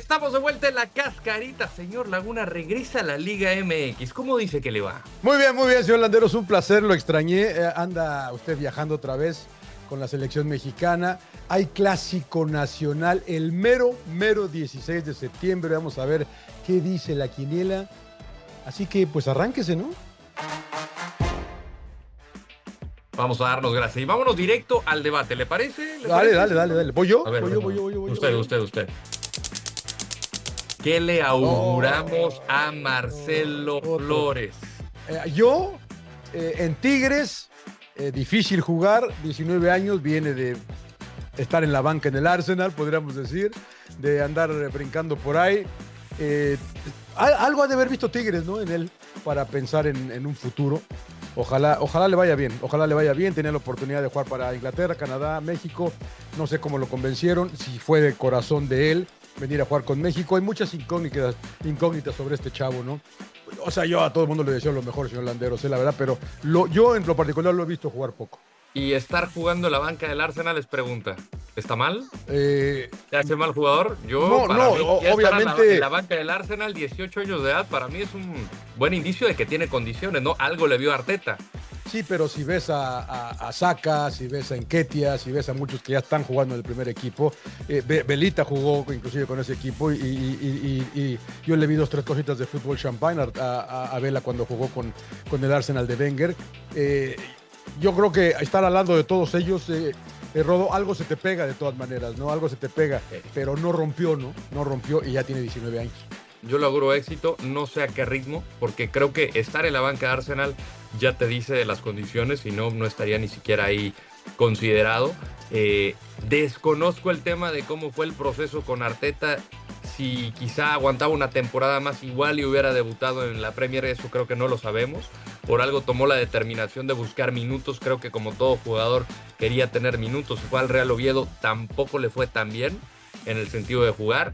Estamos de vuelta en la cascarita, señor Laguna. Regresa a la Liga MX. ¿Cómo dice que le va? Muy bien, muy bien, señor Landeros. Un placer, lo extrañé. Eh, anda usted viajando otra vez con la selección mexicana. Hay clásico nacional el mero, mero 16 de septiembre. Vamos a ver qué dice la quiniela. Así que, pues arránquese, ¿no? Vamos a darnos gracias. Y vámonos directo al debate, ¿le parece? ¿Le Dale, parece? dale, dale, dale. ¿Voy yo? A ver, voy, yo voy yo, voy yo, voy yo, Usted, usted, usted. ¿Qué le auguramos a Marcelo otro. Flores? Eh, yo, eh, en Tigres, eh, difícil jugar, 19 años, viene de estar en la banca en el Arsenal, podríamos decir, de andar brincando por ahí. Al- algo ha de haber visto Tigres, ¿no? En él, para pensar en, en un futuro. Ojalá, ojalá le vaya bien, ojalá le vaya bien. Tenía la oportunidad de jugar para Inglaterra, Canadá, México. No sé cómo lo convencieron, si fue de corazón de él venir a jugar con México. Hay muchas incógnitas, incógnitas sobre este chavo, ¿no? O sea, yo a todo el mundo le deseo lo mejor, señor Landeros, eh, la verdad, pero lo- yo en lo particular lo he visto jugar poco. Y estar jugando la banca del Arsenal les pregunta, ¿está mal? Eh, ¿Te hace mal jugador? Yo, No, para no, mí, o- ya estar en la- obviamente- En la, banca del Arsenal, 18 años de edad, para mí es un buen indicio de que tiene condiciones, ¿no? Algo le vio a Arteta. Sí, pero si ves a, a, a Saka, si ves a Enquetia, si ves a muchos que ya están jugando en el primer equipo, eh, Be- Belita jugó inclusive con ese equipo y, y- y- y- y yo le vi dos, tres cositas de fútbol champagne a, a- a Vela cuando jugó con, con el Arsenal de Wenger. Eh, yo creo que estar hablando de todos ellos, eh, eh, Rodo, algo se te pega de todas maneras, ¿no? Algo se te pega, pero no rompió, ¿no? No rompió y ya tiene 19 años. Yo le auguro éxito, no sé a qué ritmo, porque creo que estar en la banca de Arsenal ya te dice de las condiciones, si no, no estaría ni siquiera ahí considerado. Eh, desconozco el tema de cómo fue el proceso con Arteta, si quizá aguantaba una temporada más igual y hubiera debutado en la Premier, eso creo que no lo sabemos. Por algo tomó la determinación de buscar minutos, creo que como todo jugador quería tener minutos, fue al Real Oviedo, tampoco le fue tan bien en el sentido de jugar.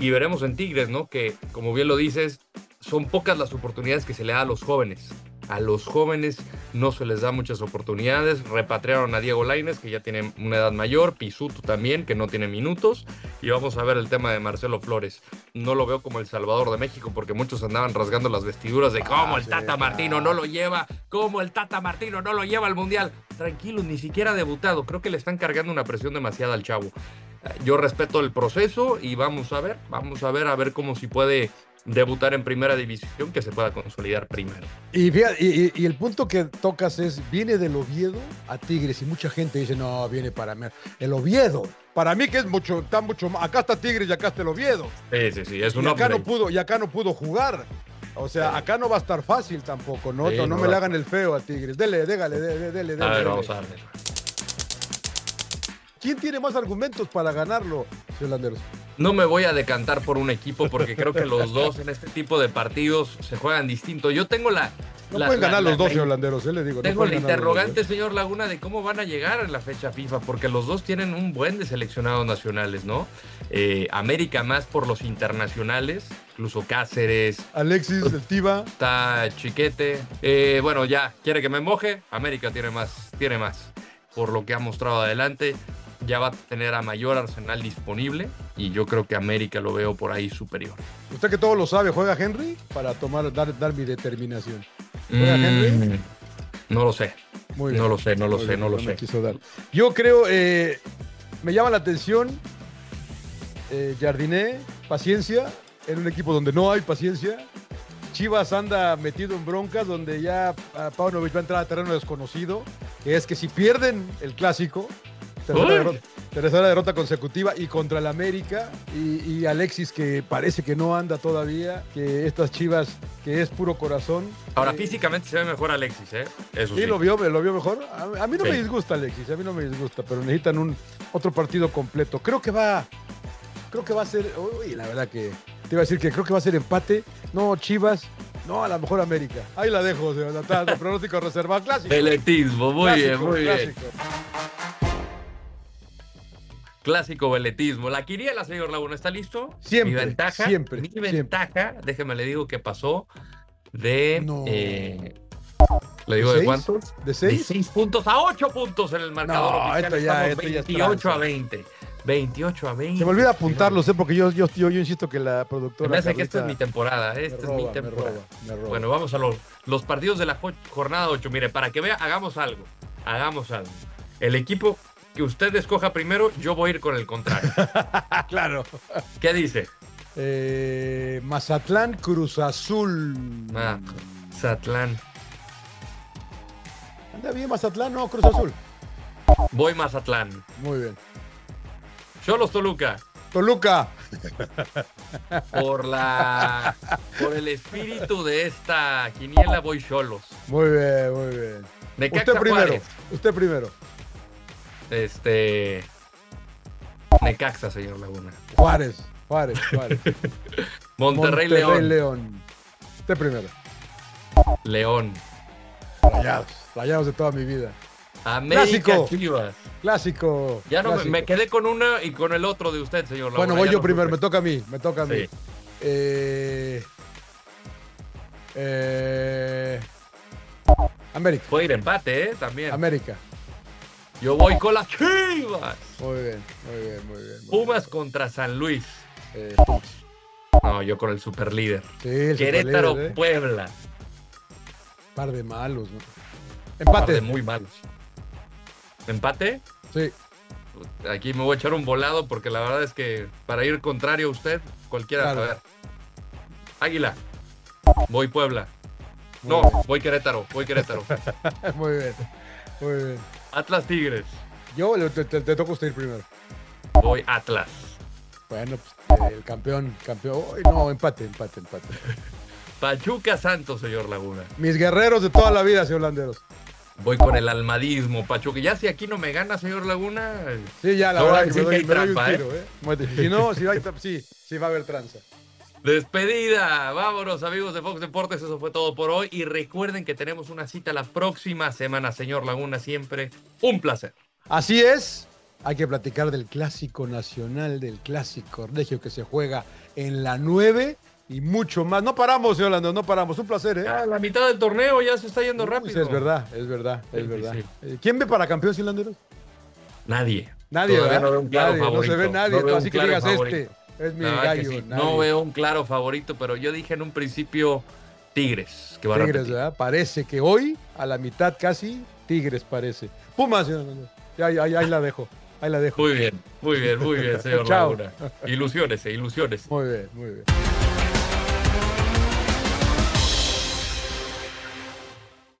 Y veremos en Tigres, ¿no? Que, como bien lo dices, son pocas las oportunidades que se le da a los jóvenes. A los jóvenes no se les da muchas oportunidades. Repatriaron a Diego Laines, que ya tiene una edad mayor, Pisuto también, que no tiene minutos. Y vamos a ver el tema de Marcelo Flores. No lo veo como el Salvador de México, porque muchos andaban rasgando las vestiduras de cómo el sí, Tata Martino no lo lleva, cómo el Tata Martino no lo lleva al Mundial. Tranquilo, ni siquiera ha debutado. Creo que le están cargando una presión demasiada al chavo. Yo respeto el proceso y vamos a ver, vamos a ver, a ver cómo si puede debutar en primera división, que se pueda consolidar primero. Y, fíjate, y, el punto que tocas es, viene del Oviedo a Tigres y mucha gente dice, no, viene para mí. El Oviedo, para mí que es mucho, está mucho más, acá está Tigres y acá está el Oviedo. Sí, sí, sí, es un y acá no pudo, y acá no pudo jugar. O sea, acá no va a estar fácil tampoco, ¿no? Sí, no, no me le hagan el feo a Tigres. Dele, dégale, dele, dele, dele. A ver, vamos a darle. ¿Quién tiene más argumentos para ganarlo, señor Landeros? No me voy a decantar por un equipo porque creo que los dos en este tipo de partidos se juegan distinto. Yo tengo la... No la- pueden la- ganar la- los dos, la- señor Landeros, eh, le digo. no Tengo la los dos, interrogante, ¿eh? señor Laguna, de cómo van a llegar en la fecha FIFA, porque los dos tienen un buen de seleccionados nacionales, ¿no? Eh, América más por los internacionales, incluso Cáceres, Alexis, el Tiva. está Chiquete. Eh, bueno, ya, quiere que me moje. América tiene más, tiene más. Por lo que ha mostrado adelante, ya va a tener a mayor arsenal disponible y yo creo que América lo veo por ahí superior. Usted que todo lo sabe, ¿juega Henry? Para tomar, dar, dar mi determinación. ¿Juega Henry? Mm, no lo sé. Muy bien. No lo sé, no lo Muy sé, bien, no lo sé. quiso dar. Yo creo, eh, me llama la atención, eh, Jardiné, paciencia, en un equipo donde no hay paciencia. Chivas anda metido en broncas donde ya ah, Paunovic va a entrar a terreno desconocido, que es que si pierden el clásico, Tercera derrota, tercera derrota consecutiva y contra el América. Y, y Alexis, que parece que no anda todavía, que estas chivas, que es puro corazón. Ahora, eh, físicamente se ve mejor Alexis, ¿eh? Eso sí. Sí, lo vio, lo vio mejor. A, a mí no Sí. me disgusta Alexis, a mí no me disgusta, pero necesitan un otro partido completo. Creo que va, creo que va a ser, uy, la verdad que te iba a decir que creo que va a ser empate. No, Chivas, no, a lo mejor América. Ahí la dejo, señor Natal, de pronóstico reservado clásico. Veletismo, muy bien, Clásico, muy bien. Clásico. Veletismo. La quiniela, señor Laguna, ¿está listo? Siempre, Mi ventaja, siempre, mi siempre. ventaja, déjeme le digo que pasó de... No. eh, ¿Le digo de, seis? cuántos? ¿De De seis? 6 puntos a 8 puntos en el marcador No, oficial. esto ya- esto ya es 28 a tranza. 20. 28 a 20. Se me olvida apuntarlos, ¿eh? porque yo, yo, yo, yo insisto que la productora. me hace que esta es mi temporada. me Esta es mi me temporada. roba, me roba. Bueno, vamos a los, los partidos de la jo- jornada 8. Mire, para que vea, hagamos algo. Hagamos algo. El equipo que usted escoja primero, yo voy a ir con el contrario. Claro. ¿Qué dice? Eh, Mazatlán, Cruz Azul. Ah, Zatlán. Anda bien Mazatlán, no, Cruz Azul. Voy Mazatlán. Muy bien. Cholos Toluca. Toluca. Por la por el espíritu de esta quiniela voy Cholos. Muy bien, muy bien. Necaxa Usted primero. Juárez. Usted primero. Este Necaxa, señor Laguna. Juárez. Juárez, Juárez. Monterrey, León. León. Usted primero. León. Rayados. Rayados de toda mi vida. América Clásico. Chivas. Clásico. Ya no me, clásico. me quedé con una y con el otro de usted, señor Laguna. Bueno, voy Ya yo no primero. Me toca a mí. Me toca a mí. Sí. Eh, eh, América. Puede ir empate, ¿eh? También. América. Yo voy con las Chivas. Muy bien, muy bien, muy bien. muy Pumas bien. contra San Luis. Eh. No, yo con el superlíder. Sí, Querétaro, superlíder, ¿eh? Puebla. Par de malos, ¿no? Par Empate. de muy malos. ¿Empate? Sí. Aquí me voy a echar un volado porque la verdad es que para ir contrario a usted, cualquiera. Claro. A ver. Águila. Voy Puebla. Muy No, bien. voy Querétaro. Voy Querétaro. Muy bien. Muy bien. Atlas Tigres. Yo te, te, te toca usted ir primero. Voy Atlas. Bueno, pues, eh, el campeón, campeón. No, empate, empate, empate. Pachuca Santos, señor Laguna. Mis guerreros de toda la vida, señor Landeros. Voy con el almadismo, Pachuca. Ya si aquí no me gana, señor Laguna. Sí, ya, la verdad que me doy, hay me doy un trampa, ¿eh? tiro, ¿eh? Muerte. Si no, si va, a- sí, sí va a haber tranza. Despedida. Vámonos, amigos de Fox Deportes. Eso fue todo por hoy. Y recuerden que tenemos una cita la próxima semana, señor Laguna. Siempre un placer. Así es, hay que platicar del clásico nacional, del clásico regio que se juega en la 9 y mucho más. No paramos, señor Landeros, no paramos. Un placer, ¿eh? Ya, la mitad del torneo ya se está yendo Uy, rápido. Es verdad, es verdad, es sí, verdad. sí. Eh, ¿Quién ve para campeón, Landeros? Nadie. Nadie, ¿verdad? no veo un claro nadie. No se ve nadie, No así que digas favorito. este. Es mi gallo. sí. No veo un claro favorito, pero yo dije en un principio Tigres, que va a Tigres, repetir. ¿verdad? Parece que hoy, a la mitad casi, Tigres parece. Pumas. Ya, ya, ahí la dejo. Ahí la dejo. Muy bien, muy bien, muy bien, señor. Laguna. Ilusiones, eh, ilusiones. Muy bien, muy bien.